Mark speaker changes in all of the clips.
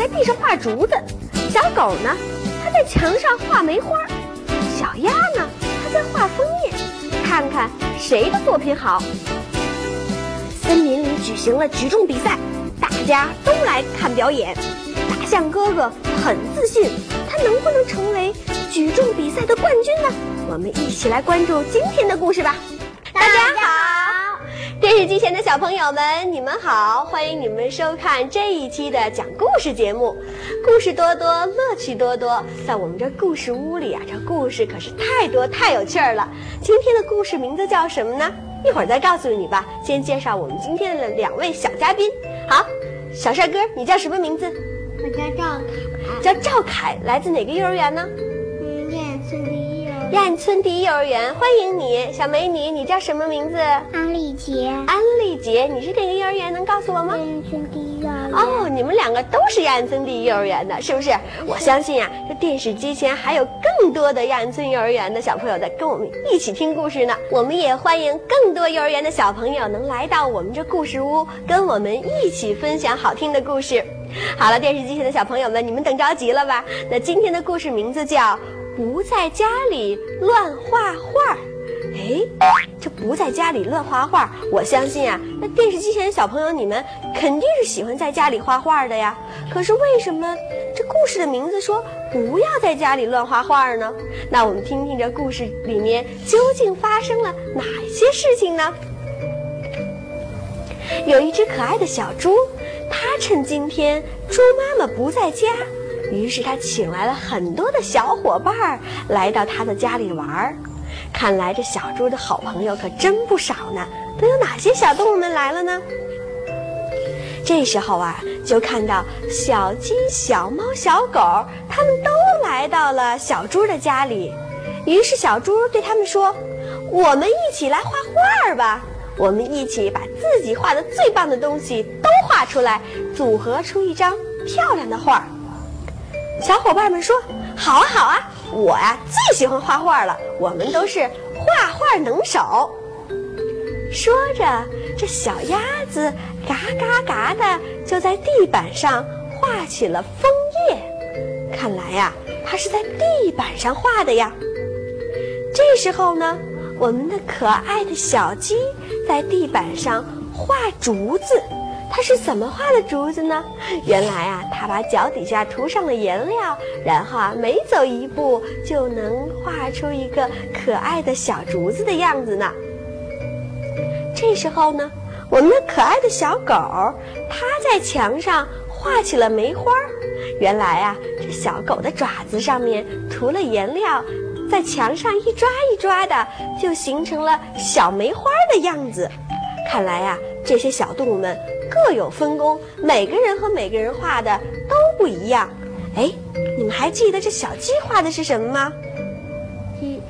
Speaker 1: 在地上画竹子，小狗呢，它在墙上画梅花，小鸭呢，它在画枫叶，看看谁的作品好。森林里举行了举重比赛，大家都来看表演。大象哥哥很自信，他能不能成为举重比赛的冠军呢？我们一起来关注今天的故事吧。大家好，电视机前的小朋友们，你们好，欢迎你们收看这一期的讲故事节目。故事多多，乐趣多多，在我们这故事屋里啊，这故事可是太多太有趣儿了。今天的故事名字叫什么呢？一会儿再告诉你吧。先介绍我们今天的两位小嘉宾。好，小帅哥，你叫什么名字？
Speaker 2: 我叫赵凯，
Speaker 1: 叫赵凯，来自哪个幼儿园呢？
Speaker 2: 嗯，燕村第一幼儿园。
Speaker 1: 欢迎你，小美女，你叫什么名字？
Speaker 2: 安丽杰，
Speaker 1: 安丽杰，你是哪个幼儿园？能告诉我吗？
Speaker 2: 燕村第一幼儿园。
Speaker 1: 哦，你们两个都是亚安村第一幼儿园的，是不是？我相信呀、这电视机前还有更多的亚安村幼儿园的小朋友在跟我们一起听故事呢。我们也欢迎更多幼儿园的小朋友能来到我们这故事屋，跟我们一起分享好听的故事。好了，电视机前的小朋友们，你们等着急了吧？那今天的故事名字叫《不在家里乱画画》。哎，这不在家里乱画画，我相信啊，那电视机前的小朋友你们肯定是喜欢在家里画画的呀。可是为什么这故事的名字说不要在家里乱画画呢？那我们听听这故事里面究竟发生了哪些事情呢？有一只可爱的小猪，它趁今天猪妈妈不在家，于是他请来了很多的小伙伴儿来到他的家里玩儿。看来这小猪的好朋友可真不少呢，都有哪些小动物们来了呢？这时候啊，就看到小鸡、小猫、小狗，它们都来到了小猪的家里。于是小猪对他们说：“我们一起来画画吧，我们一起把自己画的最棒的东西都画出来，组合出一张漂亮的画。”小伙伴们说：“好啊，好啊，我呀、最喜欢画画了，我们都是画画能手。”说着，这小鸭子嘎嘎嘎的就在地板上画起了枫叶。看来呀、它是在地板上画的呀。这时候呢，我们的可爱的小鸡在地板上画竹子。它是怎么画的竹子呢？原来啊，它把脚底下涂上了颜料，然后啊，每走一步就能画出一个可爱的小竹子的样子呢。这时候呢，我们的可爱的小狗，它在墙上画起了梅花。原来啊，这小狗的爪子上面涂了颜料，在墙上一抓一抓的，就形成了小梅花的样子。看来啊，这些小动物们各有分工，每个人和每个人画的都不一样。哎，你们还记得这小鸡画的是什么吗？
Speaker 2: 鸡，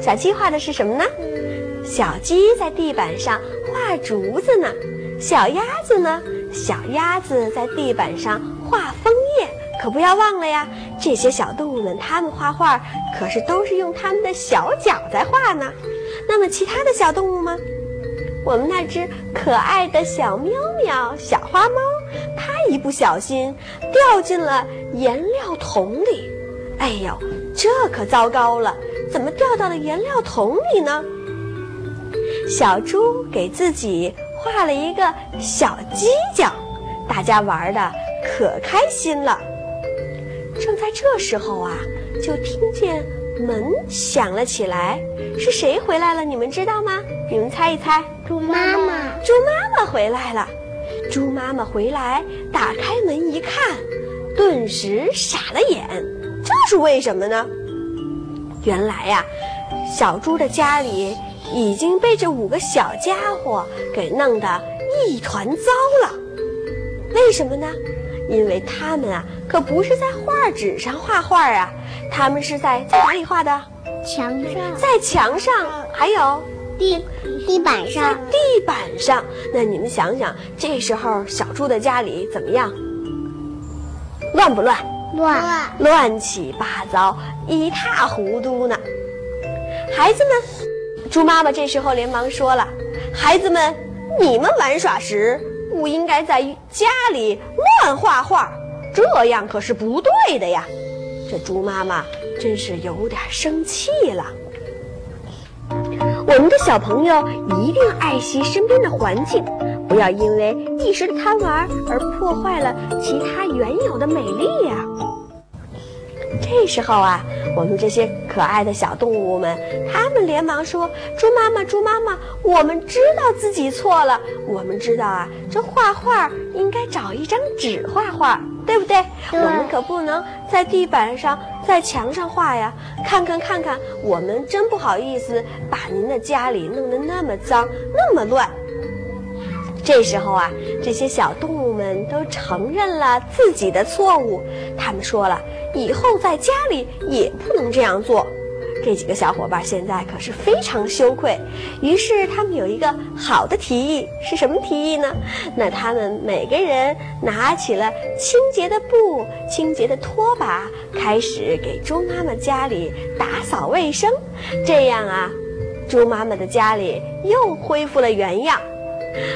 Speaker 1: 小鸡画的是什么呢？小鸡在地板上画竹子呢，小鸭子呢？小鸭子在地板上画枫叶。可不要忘了呀，这些小动物们，它们画画可是都是用它们的小脚在画呢。那么其他的小动物们？我们那只可爱的小喵喵、小花猫，它一不小心掉进了颜料桶里。哎呦，这可糟糕了！怎么掉到了颜料桶里呢？小猪给自己画了一个小犄角，大家玩的可开心了。正在这时候啊，就听见门响了起来，是谁回来了？你们知道吗？你们猜一猜。
Speaker 2: 猪妈妈，
Speaker 1: 猪妈妈回来了。猪妈妈回来，打开门一看，顿时傻了眼。这是为什么呢？原来呀、小猪的家里已经被这五个小家伙给弄得一团糟了。为什么呢？因为他们啊，可不是在画纸上画画啊，他们是在在哪里画的？
Speaker 2: 墙上，
Speaker 1: 在墙上，还有
Speaker 2: 地地板
Speaker 1: 在
Speaker 2: 上，
Speaker 1: 地板上。那你们想想，这时候小猪的家里怎么样？乱不乱？
Speaker 2: 乱，
Speaker 1: 乱七八糟，一塌糊涂呢。孩子们，猪妈妈这时候连忙说了：“孩子们，你们玩耍时不应该在家里乱画画，这样可是不对的呀。这猪妈妈真是有点生气了。我们的小朋友一定爱惜身边的环境，不要因为一时的贪玩而破坏了其他原有的美丽呀。这时候啊，我们这些可爱的小动物们，他们连忙说：“猪妈妈，猪妈妈，我们知道自己错了。我们知道啊，这画画应该找一张纸画画，对不对？我们可不能在地板上、在墙上画呀。看看看看，我们真不好意思把您的家里弄得那么脏、那么乱。”这时候啊，这些小动物们都承认了自己的错误。他们说了，以后在家里也不能这样做。这几个小伙伴现在可是非常羞愧。于是他们有一个好的提议，是什么提议呢？那他们每个人拿起了清洁的布、清洁的拖把，开始给猪妈妈家里打扫卫生。这样啊，猪妈妈的家里又恢复了原样。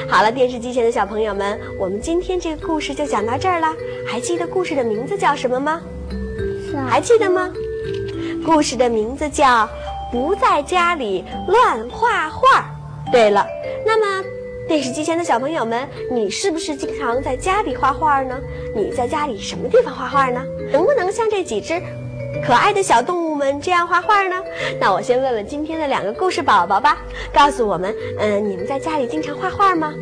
Speaker 1: 好了，电视机前的小朋友们，我们今天这个故事就讲到这儿了。还记得故事的名字叫什么吗？还记得吗？故事的名字叫《不在家里乱画画》。对了，那么电视机前的小朋友们，你是不是经常在家里画画呢？你在家里什么地方画画呢？能不能像这几只可爱的小动物？们这样画画呢？那我先问问今天的两个故事宝宝吧，告诉我们，嗯，你们在家里经常画画吗？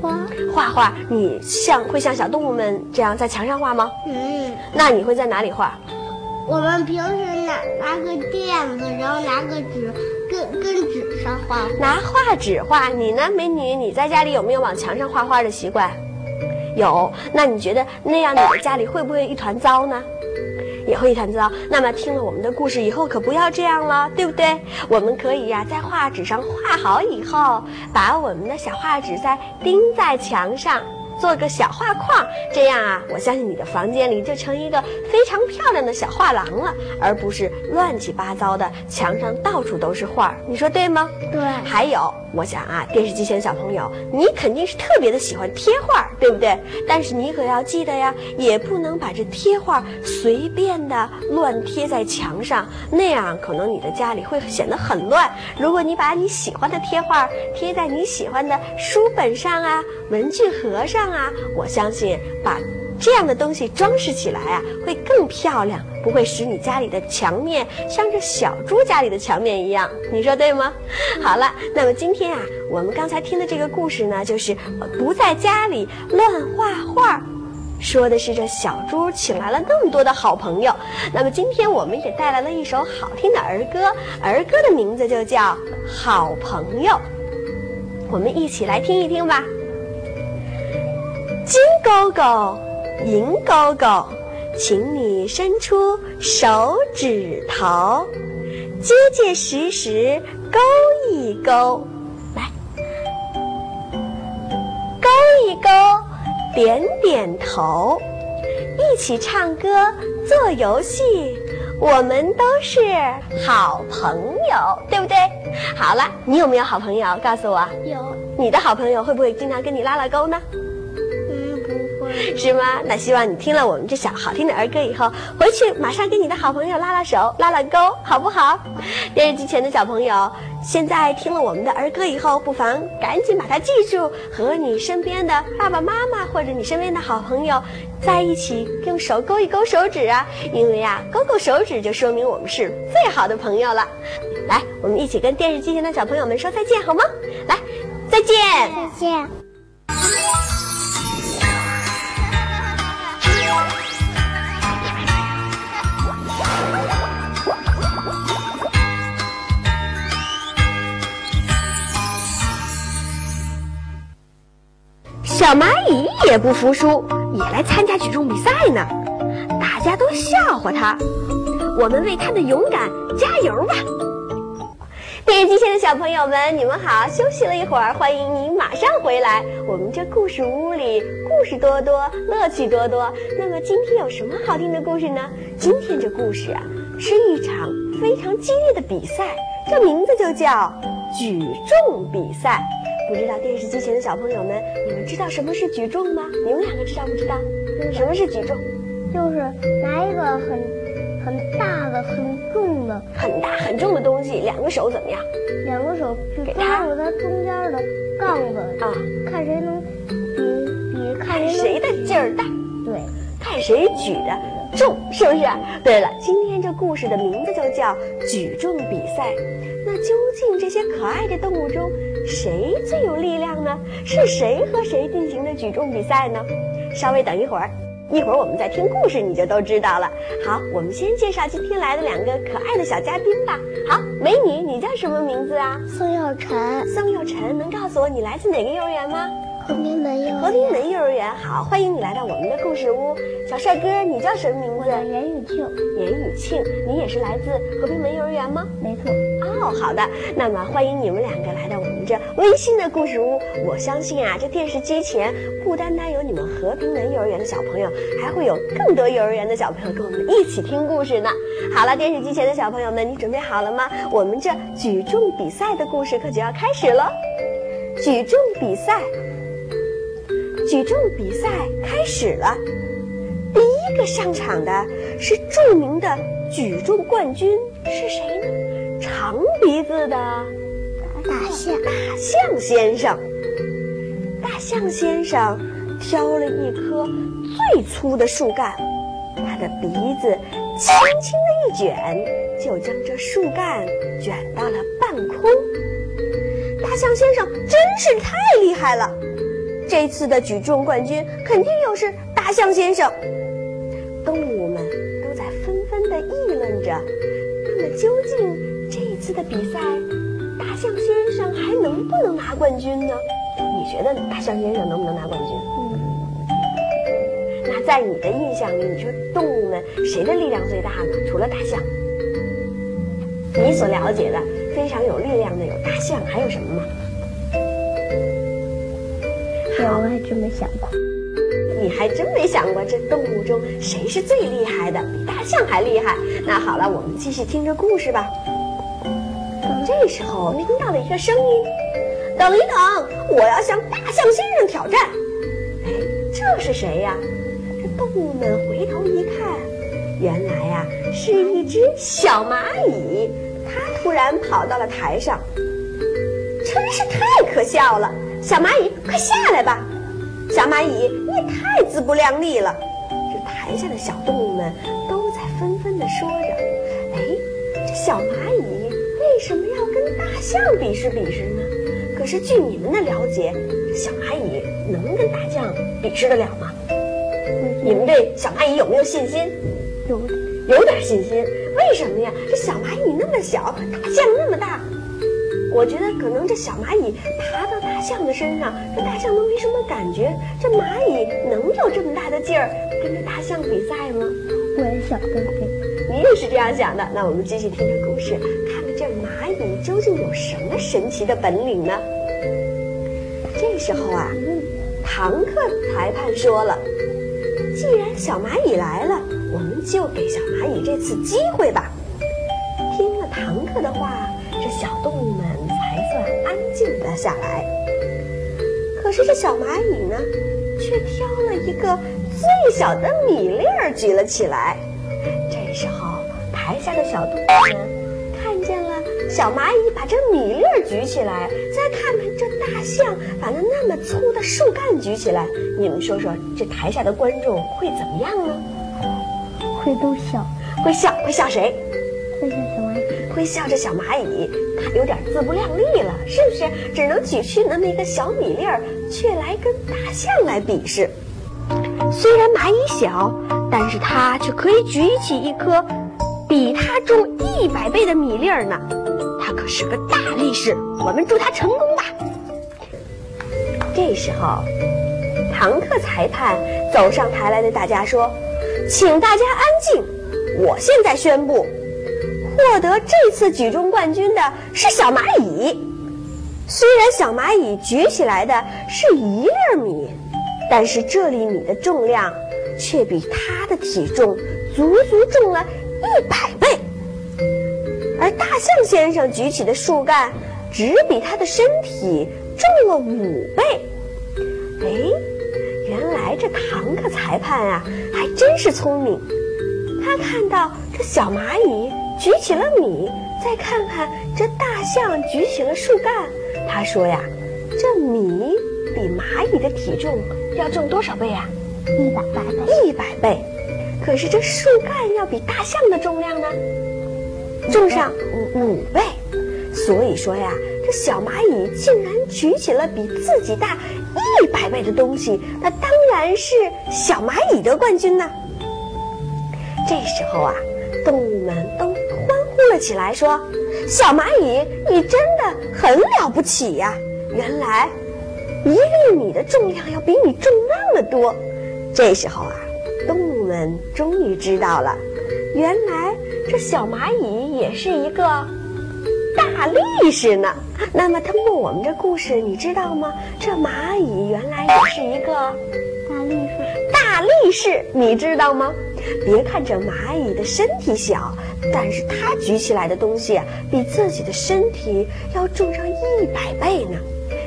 Speaker 2: 画
Speaker 1: 画画，你像会像小动物们这样在墙上画吗？
Speaker 2: 嗯。
Speaker 1: 那你会在哪里画？
Speaker 2: 我们平时拿拿个垫子，然后拿个纸，跟跟纸上画。
Speaker 1: 拿画纸画。你呢，美女？你在家里有没有往墙上画画的习惯？有。那你觉得那样你的家里会不会一团糟呢？也会一团糟。那么听了我们的故事以后，可不要这样了，对不对？我们可以呀，在画纸上画好以后，把我们的小画纸再钉在墙上。做个小画框，这样啊，我相信你的房间里就成一个非常漂亮的小画廊了，而不是乱七八糟的墙上到处都是画。你说对吗？
Speaker 2: 对。
Speaker 1: 还有，我想啊，电视机前小朋友，你肯定是特别的喜欢贴画，对不对？但是你可要记得呀，也不能把这贴画随便的乱贴在墙上，那样可能你的家里会显得很乱。如果你把你喜欢的贴画贴在你喜欢的书本上啊，文具盒上。啊，我相信把这样的东西装饰起来啊，会更漂亮，不会使你家里的墙面像这小猪家里的墙面一样。你说对吗？好了，那么今天啊，我们刚才听的这个故事呢，就是不在家里乱画画，说的是这小猪请来了那么多的好朋友。那么今天我们也带来了一首好听的儿歌，儿歌的名字就叫《好朋友》，我们一起来听一听吧。金勾勾，银勾勾，请你伸出手指头，结结实实勾一勾，来，勾一勾，点点头，一起唱歌做游戏，我们都是好朋友，对不对？好了，你有没有好朋友？告诉我。
Speaker 2: 有。
Speaker 1: 你的好朋友会不会经常跟你拉拉钩呢？是吗？那希望你听了我们这小好听的儿歌以后，回去马上跟你的好朋友拉拉手、拉拉钩，好不好？电视机前的小朋友，现在听了我们的儿歌以后，不妨赶紧把它记住，和你身边的爸爸妈妈或者你身边的好朋友在一起，用手勾一勾手指啊！因为啊，勾勾手指就说明我们是最好的朋友了。来，我们一起跟电视机前的小朋友们说再见，好吗？来，再见，
Speaker 2: 再见。
Speaker 1: 小蚂蚁也不服输，也来参加举重比赛呢。大家都笑话他，我们为他的勇敢加油吧！电视机前的小朋友们，你们好！休息了一会儿，欢迎您马上回来。我们这故事屋里故事多多，乐趣多多。那么今天有什么好听的故事呢？今天这故事啊，是一场非常激烈的比赛，这名字就叫举重比赛。不不知道电视机前的小朋友们，你们知道什么是举重吗？你们两个知道不知道？什么是举重？
Speaker 2: 就是拿一个很很大的、很重的、
Speaker 1: 很大很重的东西，两个手怎么样？
Speaker 2: 两个手去抓住它中间的杠子
Speaker 1: 啊，
Speaker 2: 看谁能比比看
Speaker 1: 谁的劲儿大。
Speaker 2: 对，
Speaker 1: 看谁举的重，是不是？对了，今天这故事的名字就叫举重比赛。那究竟这些可爱的动物中，谁最有力量呢？是谁和谁进行的举重比赛呢？稍微等一会儿。一会儿我们再听故事，你就都知道了。好，我们先介绍今天来的两个可爱的小嘉宾吧。好，美女，你叫什么名字啊？
Speaker 2: 宋耀晨。
Speaker 1: 宋耀晨，能告诉我你来自哪个幼儿园吗？
Speaker 2: 和平门幼儿园。
Speaker 1: 和平门幼儿园，好，欢迎你来到我们的故事屋。小帅哥，你叫什么名字？
Speaker 2: 严雨庆。
Speaker 1: 严雨庆，你也是来自和平门幼儿园吗？
Speaker 2: 没错。
Speaker 1: 哦，好的，那么欢迎你们两个来到我们这温馨的故事屋。我相信啊，这电视机前不单单有你们和平门幼儿园的小朋友，还会有更多幼儿园的小朋友跟我们一起听故事呢。好了，电视机前的小朋友们，你准备好了吗？我们这举重比赛的故事可就要开始喽。举重比赛。举重比赛开始了，第一个上场的是著名的举重冠军，是谁呢？长鼻子的
Speaker 2: 大象，
Speaker 1: 大象先生。大象先生挑了一棵最粗的树干，他的鼻子轻轻的一卷，就将这树干卷到了半空。大象先生真是太厉害了！这次的举重冠军肯定又是大象先生。动物们都在纷纷的议论着。那么，究竟这一次的比赛，大象先生还能不能拿冠军呢？你觉得大象先生能不能拿冠军？那在你的印象里，你说动物们谁的力量最大呢？除了大象，你所了解的非常有力量的有大象，还有什么吗？
Speaker 2: 我还真没想过，
Speaker 1: 你还真没想过这动物中谁是最厉害的，比大象还厉害。那好了，我们继续听着故事吧。这时候听到了一个声音：“等一等，我要向大象先生挑战。”哎，这是谁呀？这动物们回头一看，原来呀是一只小蚂蚁。它突然跑到了台上，真是太可笑了。小蚂蚁，快下来吧！小蚂蚁，你也太自不量力了。这台下的小动物们都在纷纷地说着：“哎，这小蚂蚁为什么要跟大象比试比试呢？可是据你们的了解，这小蚂蚁能跟大象比试得了吗？你们对小蚂蚁有没有信心？
Speaker 2: 有，
Speaker 1: 有点信心。为什么呀？这小蚂蚁那么小，大象那么大。”我觉得可能这小蚂蚁爬到大象的身上，这大象都没什么感觉。这蚂蚁能有这么大的劲儿跟着大象比赛吗？
Speaker 2: 我也想这样，
Speaker 1: 你也是这样想的。那我们继续听这故事，看看这蚂蚁究竟有什么神奇的本领呢？这时候啊，唐克裁判说了：“既然小蚂蚁来了，我们就给小蚂蚁这次机会吧。”听了唐克的话，这小动物们。静了下来，可是这小蚂蚁呢，却挑了一个最小的米粒儿举了起来。这时候，台下的小动物们看见了小蚂蚁把这米粒儿举起来，再看看这大象把那那么粗的树干举起来，你们说说，这台下的观众会怎么样呢？
Speaker 2: 会都笑，
Speaker 1: 会笑，会笑谁？
Speaker 2: 会笑小蚂蚁。
Speaker 1: 会笑这小蚂蚁，它有点自不量力了，是不是？只能举起那么一个小米粒儿，却来跟大象来比试。虽然蚂蚁小，但是它却可以举起一颗比它重一百倍的米粒儿呢。它可是个大力士，我们祝它成功吧。这时候，唐克裁判走上台来对大家说：“请大家安静，我现在宣布。”获得这次举重冠军的是小蚂蚁。虽然小蚂蚁举起来的是一粒米，但是这粒米的重量却比它的体重足足重了一百倍。而大象先生举起的树干只比他的身体重了五倍。哎，原来这堂客裁判啊，还真是聪明。他看到这小蚂蚁举起了米，再看看这大象举起了树干，他说呀，这米比蚂蚁的体重要重多少倍啊？
Speaker 2: 一百倍。
Speaker 1: 一百倍。可是这树干要比大象的重量呢，重上五五倍。所以说呀，这小蚂蚁竟然举起了比自己大一百倍的东西，那当然是小蚂蚁得冠军呢。这时候啊，动物们都了起来，说：“小蚂蚁，你真的很了不起呀！原来一粒米的重量要比你重那么多。”这时候啊，动物们终于知道了，原来这小蚂蚁也是一个大力士呢。那么，通过我们这故事，你知道吗？这蚂蚁原来也是一个
Speaker 2: 大力士。
Speaker 1: 大力士，你知道吗？别看这蚂蚁的身体小，但是它举起来的东西比自己的身体要重上一百倍呢。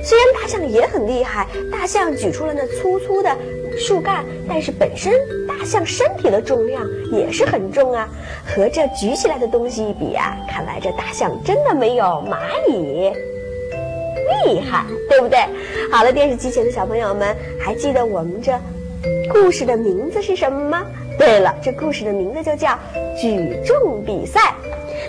Speaker 1: 虽然大象也很厉害，大象举出了那粗粗的树干，但是本身大象身体的重量也是很重啊。和这举起来的东西一比啊，看来这大象真的没有蚂蚁厉害，对不对？好了，电视机前的小朋友们，还记得我们这故事的名字是什么吗？对了，这故事的名字就叫举重比赛。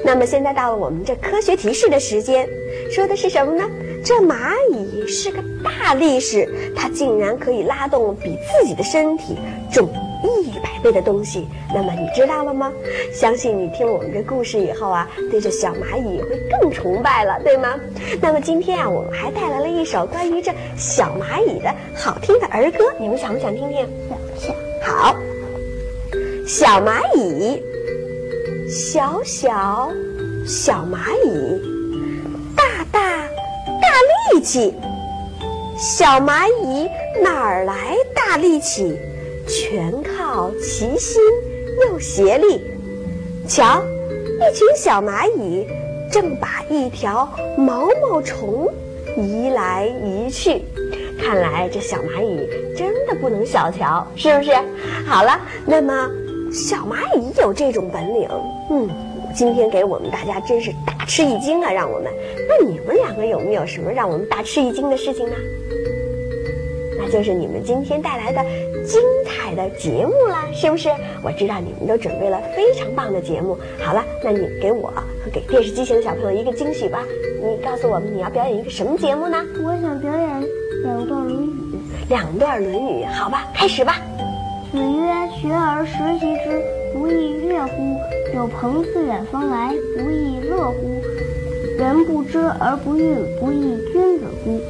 Speaker 1: 那么现在到了我们这科学提示的时间，说的是什么呢？这蚂蚁是个大力士，它竟然可以拉动比自己的身体重一百倍的东西。那么你知道了吗？相信你听了我们这故事以后啊，对这小蚂蚁会更崇拜了，对吗？那么今天啊，我们还带来了一首关于这小蚂蚁的好听的儿歌，你们想不想听听？
Speaker 2: 想想。
Speaker 1: 好。小蚂蚁，小小小蚂蚁，大大大力气。小蚂蚁哪儿来大力气？全靠齐心又协力。瞧，一群小蚂蚁正把一条毛毛虫移来移去。看来这小蚂蚁真的不能小瞧，是不是？好了，那么。小蚂蚁有这种本领，嗯，今天给我们大家真是大吃一惊啊！让我们，那你们两个有没有什么让我们大吃一惊的事情呢？那就是你们今天带来的精彩的节目啦，是不是？我知道你们都准备了非常棒的节目。好了，那你给我和给电视机前的小朋友一个惊喜吧！你告诉我们你要表演一个什么节目呢？
Speaker 2: 我想表演两段《论语》。
Speaker 1: 两段《论语》，好吧，开始吧。
Speaker 2: 子曰：“学而时习之，不亦说乎？有朋自远方来，不亦乐乎？人不知而不愠，不亦君子乎？”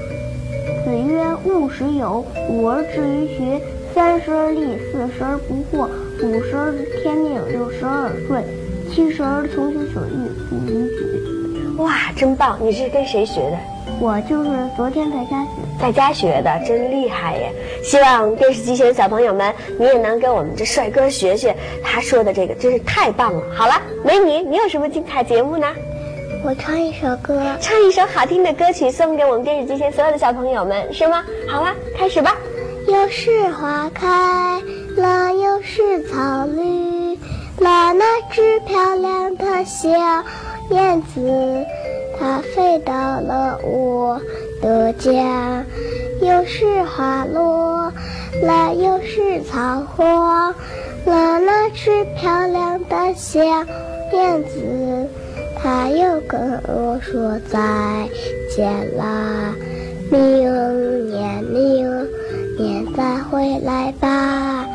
Speaker 2: 子曰：“勿使有，五而志于学，三十而立，四十而不惑，五十而知天命，六十而耳顺，七十而从心所欲，不逾矩。”
Speaker 1: 哇，真棒！你是跟谁学的？
Speaker 2: 我就是昨天在家学，
Speaker 1: 在家学的，真厉害耶！希望电视机前的小朋友们，你也能跟我们这帅哥学学，他说的这个真是太棒了。好了，美女，你有什么精彩节目呢？
Speaker 2: 我唱一首歌，
Speaker 1: 唱一首好听的歌曲送给我们电视机前所有的小朋友们，是吗？好了，开始吧。
Speaker 2: 又是花开了，又是草绿了，那只漂亮的小燕子。它飞到了我的家，又是花落了，又是草黄了。那只漂亮的小燕子，它又跟我说再见啦，明年明年再回来吧，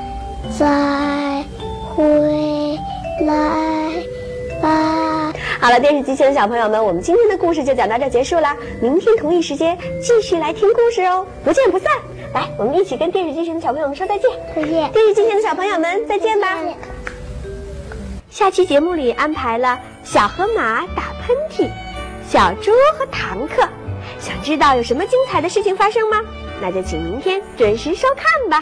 Speaker 2: 再回来。
Speaker 1: 好了，电视机前的小朋友们，我们今天的故事就讲到这结束了。明天同一时间继续来听故事哦，不见不散。来，我们一起跟电视机前的小朋友们说再见。
Speaker 2: 再见，
Speaker 1: 电视机前的小朋友们再见吧。下期节目里安排了小河马打喷嚏，小猪和堂客。想知道有什么精彩的事情发生吗？那就请明天准时收看吧。